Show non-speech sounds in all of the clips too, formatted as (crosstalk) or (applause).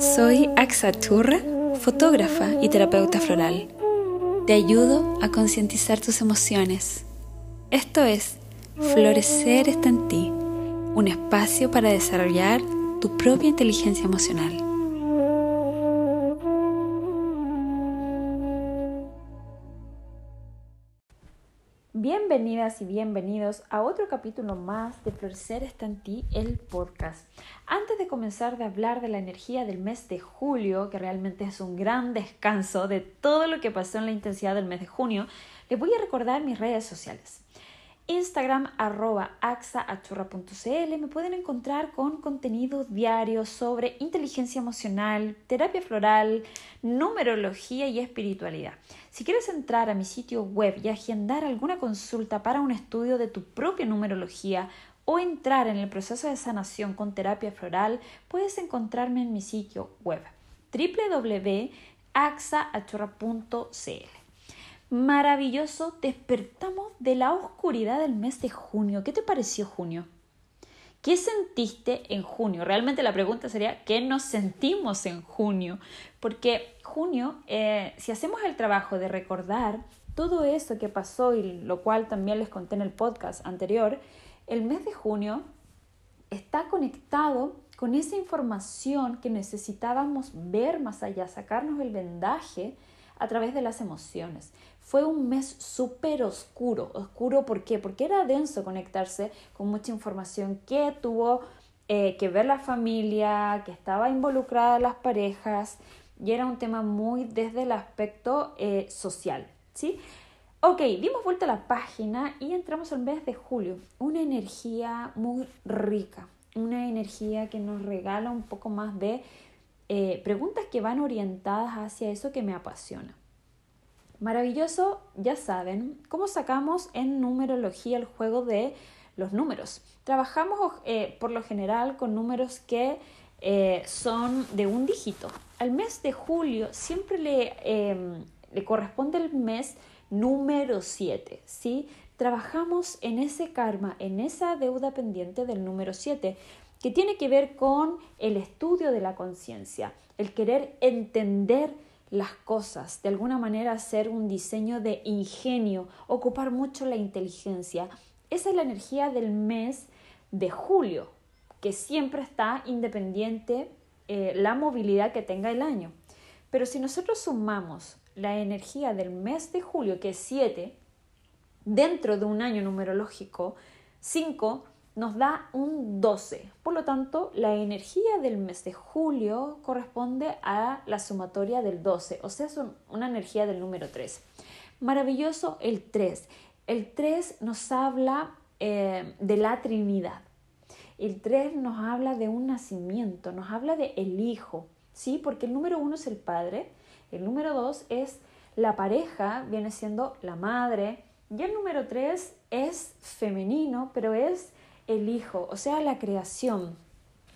Soy Axa Churra, fotógrafa y terapeuta floral. Te ayudo a concientizar tus emociones. Esto es Florecer está en ti, un espacio para desarrollar tu propia inteligencia emocional. Bienvenidas y bienvenidos a otro capítulo más de Florecer está en ti, el podcast. Antes de comenzar de hablar de la energía del mes de julio, que realmente es un gran descanso de todo lo que pasó en la intensidad del mes de junio, les voy a recordar mis redes sociales. Instagram arroba axaachurra.cl me pueden encontrar con contenido diario sobre inteligencia emocional, terapia floral, numerología y espiritualidad. Si quieres entrar a mi sitio web y agendar alguna consulta para un estudio de tu propia numerología o entrar en el proceso de sanación con terapia floral, puedes encontrarme en mi sitio web www.axaachurra.cl maravilloso, despertamos de la oscuridad del mes de junio. ¿Qué te pareció junio? ¿Qué sentiste en junio? Realmente la pregunta sería, ¿qué nos sentimos en junio? Porque junio, eh, si hacemos el trabajo de recordar todo eso que pasó y lo cual también les conté en el podcast anterior, el mes de junio está conectado con esa información que necesitábamos ver más allá, sacarnos el vendaje a través de las emociones. Fue un mes súper oscuro. ¿Oscuro por qué? Porque era denso conectarse con mucha información que tuvo eh, que ver la familia, que estaba involucrada las parejas y era un tema muy desde el aspecto eh, social. ¿sí? Ok, dimos vuelta a la página y entramos al mes de julio. Una energía muy rica, una energía que nos regala un poco más de eh, preguntas que van orientadas hacia eso que me apasiona. Maravilloso, ya saben, cómo sacamos en numerología el juego de los números. Trabajamos eh, por lo general con números que eh, son de un dígito. Al mes de julio siempre le, em, corresponde el mes número 7, ¿sí? Trabajamos en ese karma, en esa deuda pendiente del número 7, que tiene que ver con el estudio de la conciencia, el querer entender las cosas, de alguna manera hacer un diseño de ingenio, ocupar mucho la inteligencia. Esa es la energía del mes de julio, que siempre está independiente eh, la movilidad que tenga el año. Pero si nosotros sumamos la energía del mes de julio, que es 7, dentro de un año numerológico, 5 nos da un 12. Por lo tanto, la energía del mes de julio corresponde a la sumatoria del 12, o sea, es una energía del número 3. Maravilloso el 3. El 3 nos habla eh, de la Trinidad. El 3 nos habla de un nacimiento, nos habla de el Hijo, ¿sí? Porque el número 1 es el Padre, el número 2 es la pareja, viene siendo la madre, y el número 3 es femenino, pero es el Hijo, o sea, la creación,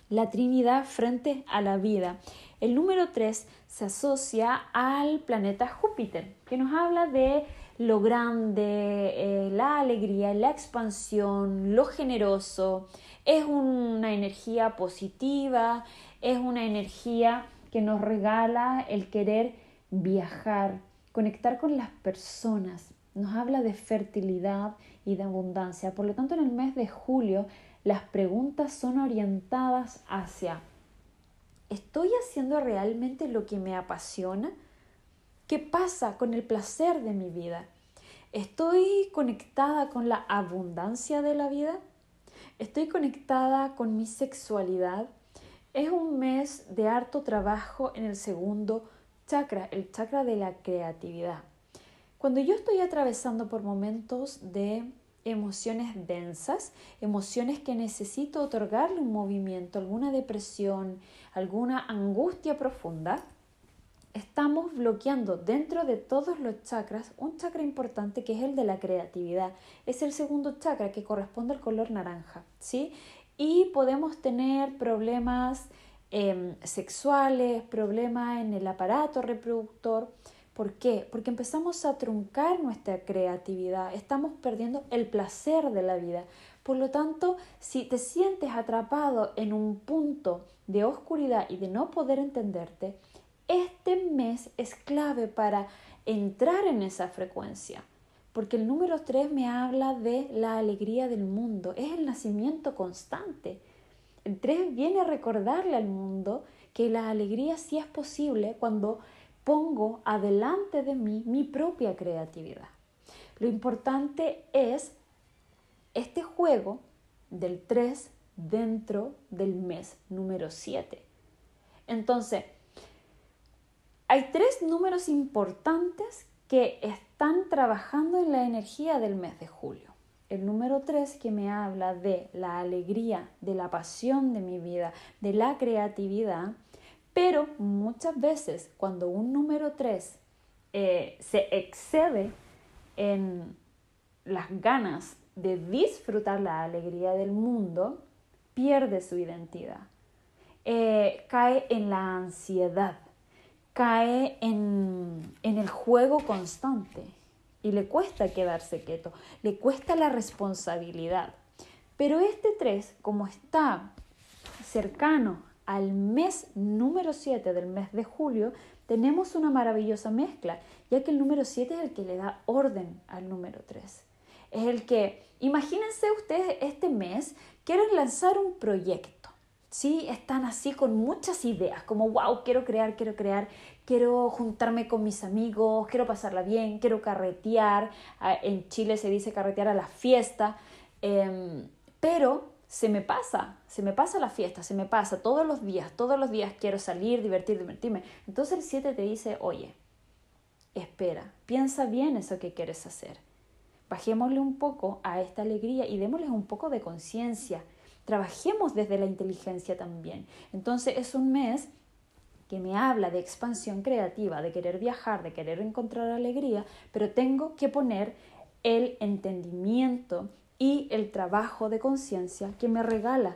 la Trinidad frente a la vida. El número 3 se asocia al planeta Júpiter, que nos habla de lo grande, eh, la alegría, la expansión, lo generoso. Es una energía positiva, es una energía que nos regala el querer viajar, conectar con las personas, nos habla de fertilidad y de abundancia. Por lo tanto, en el mes de julio las preguntas son orientadas hacia, ¿estoy haciendo realmente lo que me apasiona? ¿Qué pasa con el placer de mi vida? ¿Estoy conectada con la abundancia de la vida? ¿Estoy conectada con mi sexualidad? Es un mes de harto trabajo en el segundo chakra, el chakra de la creatividad. Cuando yo estoy atravesando por momentos de emociones densas, emociones que necesito otorgarle un movimiento, alguna depresión, alguna angustia profunda, estamos bloqueando dentro de todos los chakras un chakra importante que es el de la creatividad. Es el segundo chakra que corresponde al color naranja, ¿sí? Y podemos tener problemas em, sexuales, problemas en el aparato reproductor, ¿Por qué? Porque empezamos a truncar nuestra creatividad, estamos perdiendo el placer de la vida. Por lo tanto, si te sientes atrapado en un punto de oscuridad y de no poder entenderte, este mes es clave para entrar en esa frecuencia. Porque el número 3 me habla de la alegría del mundo, es el nacimiento constante. El 3 viene a recordarle al mundo que la alegría sí es posible cuando pongo adelante de mí mi propia creatividad. Lo importante es este juego del 3 dentro del mes número 7. Entonces, hay tres números importantes que están trabajando en la energía del mes de julio. El número 3 que me habla de la alegría, de la pasión de mi vida, de la creatividad, pero muchas veces cuando un número 3 eh, se excede en las ganas de disfrutar la alegría del mundo, pierde su identidad, eh, cae en la ansiedad, cae en, en el juego constante y le cuesta quedarse quieto, le cuesta la responsabilidad. Pero este 3, como está cercano al mes número 7 del mes de julio, tenemos una maravillosa mezcla, ya que el número 7 es el que le da orden al número 3. Es el que, imagínense ustedes este mes, quieren lanzar un proyecto ¿sí? Están así con muchas ideas, como, wow, quiero crear, quiero crear, quiero juntarme con mis amigos, quiero pasarla bien, quiero carretear, ah, en Chile se dice carretear a la fiesta, em, pero se me pasa, se me pasa la fiesta, se me pasa todos los días, todos los días quiero salir, divertir, divertirme. Entonces el 7 te dice, oye, espera, piensa bien eso que quieres hacer. Bajémosle un poco a esta alegría y démosle un poco de conciencia Trabajemos desde la inteligencia también. Entonces es un mes que me habla de expansión creativa, de querer viajar, de querer encontrar alegría, pero tengo que poner el entendimiento y el trabajo de conciencia que me regala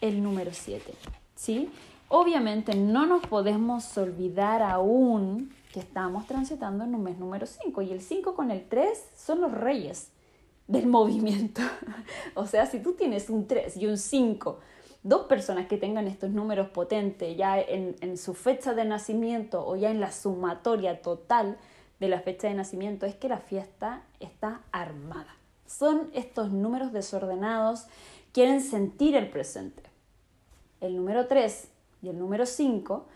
el número 7. ¿sí? Obviamente no nos podemos olvidar aún que estamos transitando en un mes número 5 y el 5 con el 3 son los reyes del (laughs) movimiento. o sea, si tú tienes un 3 y un 5, dos personas que tengan estos números potentes ya en, su fecha de nacimiento o ya en la sumatoria total de la fecha de nacimiento, es que la fiesta está armada. Son estos números desordenados, quieren sentir el presente. El número 3 y el número 5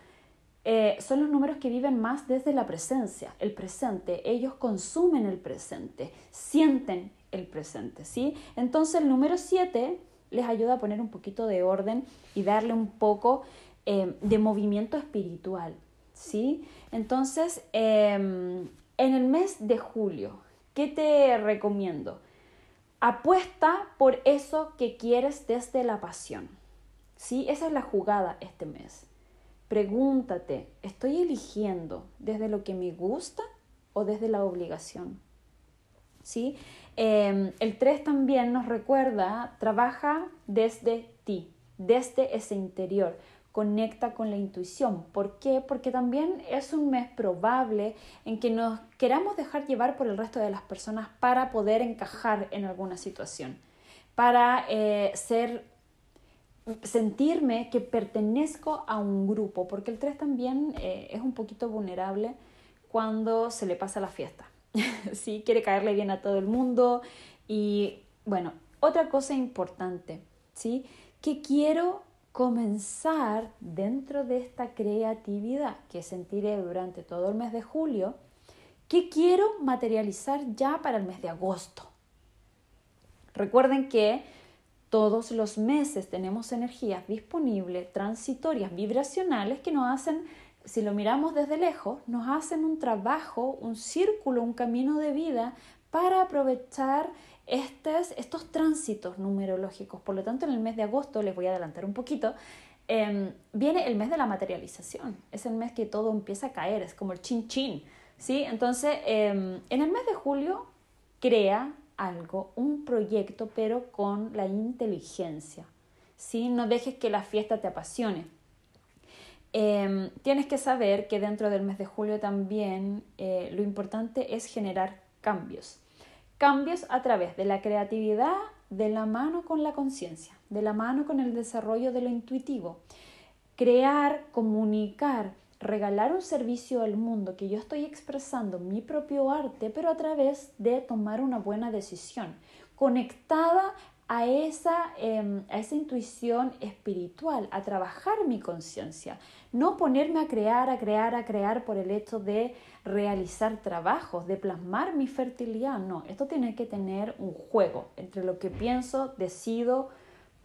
eh, son los números que viven más desde la presencia, el presente. Ellos consumen el presente, sienten el presente, ¿sí? Entonces el número 7 les ayuda a poner un poquito de orden y darle un poco eh, de movimiento espiritual, ¿sí? Entonces, em, en el mes de julio, ¿qué te recomiendo? Apuesta por eso que quieres desde la pasión, ¿sí? Esa es la jugada este mes. Pregúntate, ¿estoy eligiendo desde lo que me gusta o desde la obligación? ¿Sí? Em, el 3 también nos recuerda, trabaja desde ti, desde ese interior, conecta con la intuición. ¿Por qué? Porque también es un mes probable en que nos queramos dejar llevar por el resto de las personas para poder encajar en alguna situación, para eh, ser sentirme que pertenezco a un grupo, porque el 3 también eh, es un poquito vulnerable cuando se le pasa la fiesta. (laughs) ¿Sí? Quiere caerle bien a todo el mundo. Y bueno, otra cosa importante, ¿sí? Que quiero comenzar dentro de esta creatividad que sentiré durante todo el mes de julio, que quiero materializar ya para el mes de agosto. Recuerden que todos los meses tenemos energías disponibles, transitorias, vibracionales que nos hacen, si lo miramos desde lejos, nos hacen un trabajo, un círculo, un camino de vida para aprovechar estos, tránsitos numerológicos. Por lo tanto, en el mes de agosto, les voy a adelantar un poquito, em, viene el mes de la materialización. Es el mes que todo empieza a caer, es como el chin chin. ¿sí? Entonces, em, en el mes de julio, crea algo, un proyecto, pero con la inteligencia. ¿sí? No dejes que la fiesta te apasione. Em, tienes que saber que dentro del mes de julio también eh, lo importante es generar cambios. Cambios a través de la creatividad de la mano con la conciencia, de la mano con el desarrollo de lo intuitivo. Crear, comunicar, regalar un servicio al mundo que yo estoy expresando mi propio arte, pero a través de tomar una buena decisión, conectada a esa, em, a esa intuición espiritual, a trabajar mi conciencia, no ponerme a crear, a crear, a crear por el hecho de realizar trabajos, de plasmar mi fertilidad, no, esto tiene que tener un juego entre lo que pienso, decido,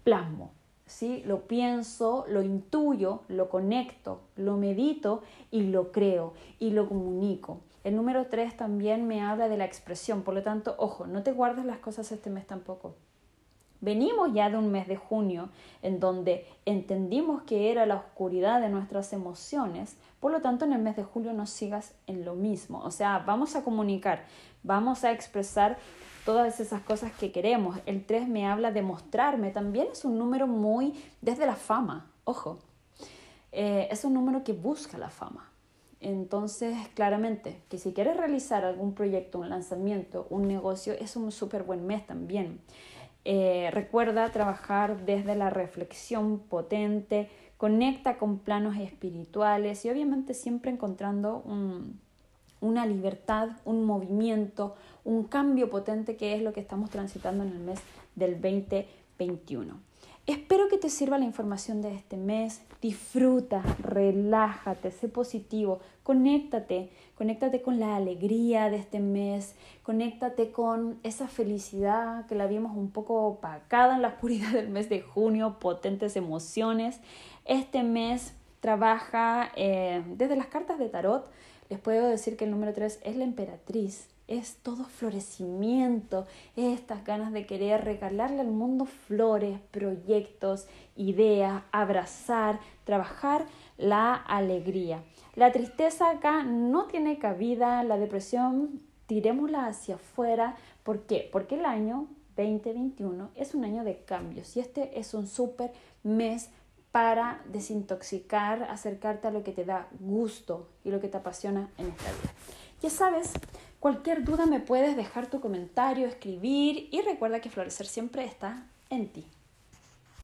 plasmo. ¿Sí? Lo pienso, lo intuyo, lo conecto, lo medito y lo creo y lo comunico. El número 3 también me habla de la expresión, por lo tanto, ojo, no te guardes las cosas este mes tampoco. Venimos ya de un mes de junio en donde entendimos que era la oscuridad de nuestras emociones, por lo tanto en el mes de julio no sigas en lo mismo, o sea, vamos a comunicar, vamos a expresar todas esas cosas que queremos. El 3 me habla de mostrarme, también es un número muy desde la fama, ojo, eh, es un número que busca la fama. Entonces, claramente, que si quieres realizar algún proyecto, un lanzamiento, un negocio, es un súper buen mes también. Eh, recuerda trabajar desde la reflexión potente, conecta con planos espirituales y obviamente siempre encontrando una libertad, un movimiento, un cambio potente que es lo que estamos transitando en el mes del 2021. Espero que te sirva la información de este mes. Disfruta, relájate, sé positivo, conéctate, conéctate con la alegría de este mes, conéctate con esa felicidad que la vimos un poco opacada en la (laughs) oscuridad del mes de junio, potentes emociones. Este mes trabaja eh, desde las cartas de tarot. Les puedo decir que el número 3 es la emperatriz es todo florecimiento, estas ganas de querer regalarle al mundo flores, proyectos, ideas, abrazar, trabajar la alegría. La tristeza acá no tiene cabida, la depresión tirémosla hacia afuera. ¿Por qué? Porque el año 2021 es un año de cambios y este es un súper mes para desintoxicar, acercarte a lo que te da gusto y lo que te apasiona en esta vida. Ya sabes, Cualquier duda me puedes dejar tu comentario, escribir y recuerda que florecer siempre está en ti.